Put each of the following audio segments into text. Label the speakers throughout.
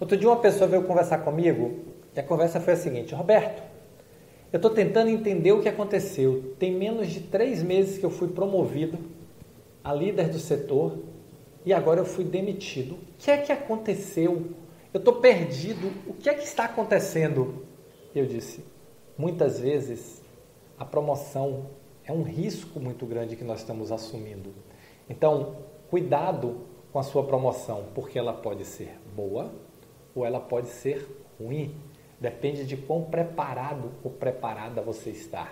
Speaker 1: Outro dia uma pessoa veio conversar comigo e a conversa foi a seguinte: Roberto, eu estou tentando entender o que aconteceu. Tem menos de três meses que eu fui promovido a líder do setor e agora eu fui demitido. O que é que aconteceu? Eu estou perdido. O que é que está acontecendo? Eu disse: muitas vezes a promoção é um risco muito grande que nós estamos assumindo. Então, cuidado com a sua promoção, porque ela pode ser boa ou ela pode ser ruim. Depende de quão preparado ou preparada você está.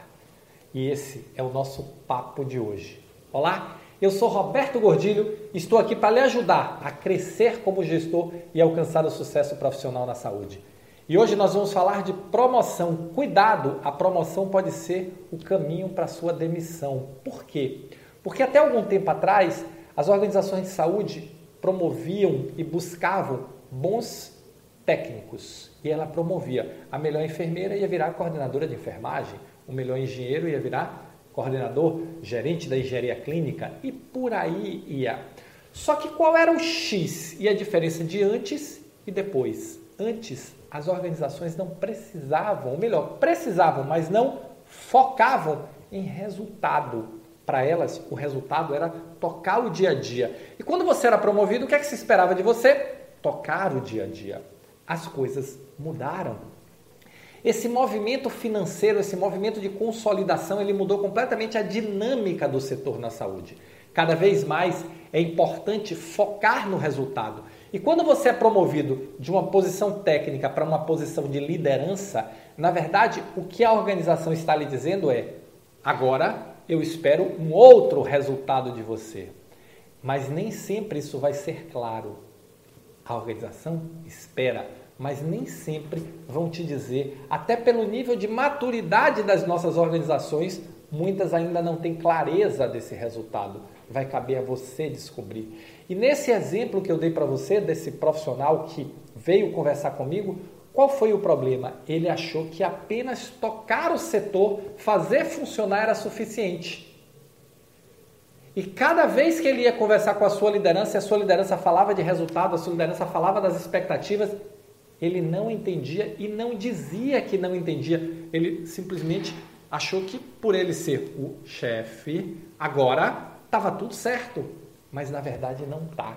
Speaker 1: E esse é o nosso papo de hoje. Olá, eu sou Roberto Gordilho e estou aqui para lhe ajudar a crescer como gestor e alcançar o sucesso profissional na saúde. E hoje nós vamos falar de promoção. Cuidado, a promoção pode ser o caminho para a sua demissão. Por quê? Porque até algum tempo atrás, as organizações de saúde promoviam e buscavam bons técnicos. E ela promovia. A melhor enfermeira ia virar coordenadora de enfermagem, o melhor engenheiro ia virar coordenador, gerente da engenharia clínica e por aí ia. Só que qual era o X e a diferença de antes e depois? Antes, as organizações não precisavam, ou melhor, precisavam, mas não focavam em resultado. Para elas, o resultado era tocar o dia a dia. E quando você era promovido, o que é que se esperava de você? Tocar o dia a dia as coisas mudaram. Esse movimento financeiro, esse movimento de consolidação, ele mudou completamente a dinâmica do setor na saúde. Cada vez mais é importante focar no resultado. E quando você é promovido de uma posição técnica para uma posição de liderança, na verdade, o que a organização está lhe dizendo é: agora eu espero um outro resultado de você. Mas nem sempre isso vai ser claro. A organização espera, mas nem sempre vão te dizer, até pelo nível de maturidade das nossas organizações, muitas ainda não têm clareza desse resultado. Vai caber a você descobrir. E nesse exemplo que eu dei para você, desse profissional que veio conversar comigo, qual foi o problema? Ele achou que apenas tocar o setor, fazer funcionar era suficiente. E cada vez que ele ia conversar com a sua liderança, a sua liderança falava de resultado, a sua liderança falava das expectativas, ele não entendia e não dizia que não entendia. Ele simplesmente achou que por ele ser o chefe, agora estava tudo certo. Mas na verdade não está.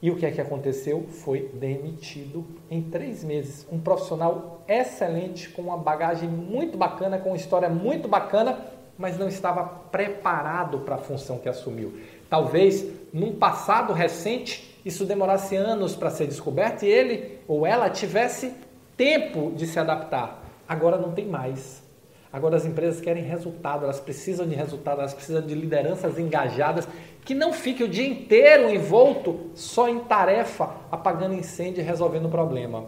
Speaker 1: E o que é que aconteceu? Foi demitido em três meses. Um profissional excelente, com uma bagagem muito bacana, com uma história muito bacana, mas não estava preparado para a função que assumiu. Talvez num passado recente isso demorasse anos para ser descoberto e ele ou ela tivesse tempo de se adaptar. Agora não tem mais. Agora as empresas querem resultado, elas precisam de resultado, elas precisam de lideranças engajadas que não fique o dia inteiro envolto só em tarefa, apagando incêndio e resolvendo o problema.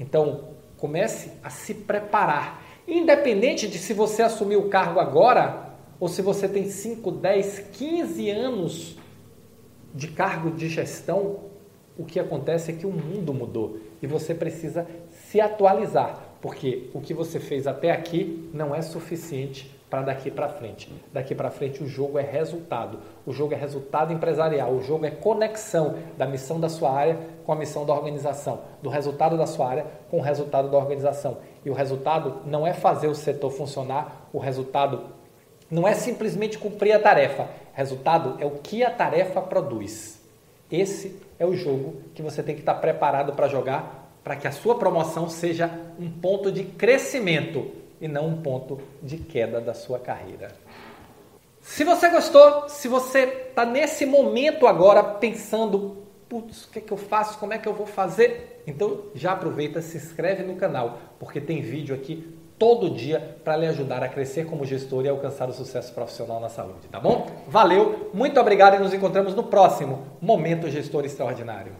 Speaker 1: Então, comece a se preparar Independente de se você assumir o cargo agora ou se você tem 5, 10, 15 anos de cargo de gestão, o que acontece é que o mundo mudou e você precisa se atualizar, porque o que você fez até aqui não é suficiente para daqui para frente. Daqui para frente o jogo é resultado. O jogo é resultado empresarial. O jogo é conexão da missão da sua área com a missão da organização, do resultado da sua área com o resultado da organização. E o resultado não é fazer o setor funcionar, o resultado não é simplesmente cumprir a tarefa. Resultado é o que a tarefa produz. Esse é o jogo que você tem que estar preparado para jogar para que a sua promoção seja um ponto de crescimento e não um ponto de queda da sua carreira. Se você gostou, se você está nesse momento agora pensando, putz, o que, é que eu faço, como é que eu vou fazer? Então já aproveita, se inscreve no canal, porque tem vídeo aqui todo dia para lhe ajudar a crescer como gestor e alcançar o sucesso profissional na saúde, tá bom? Valeu, muito obrigado e nos encontramos no próximo Momento Gestor Extraordinário.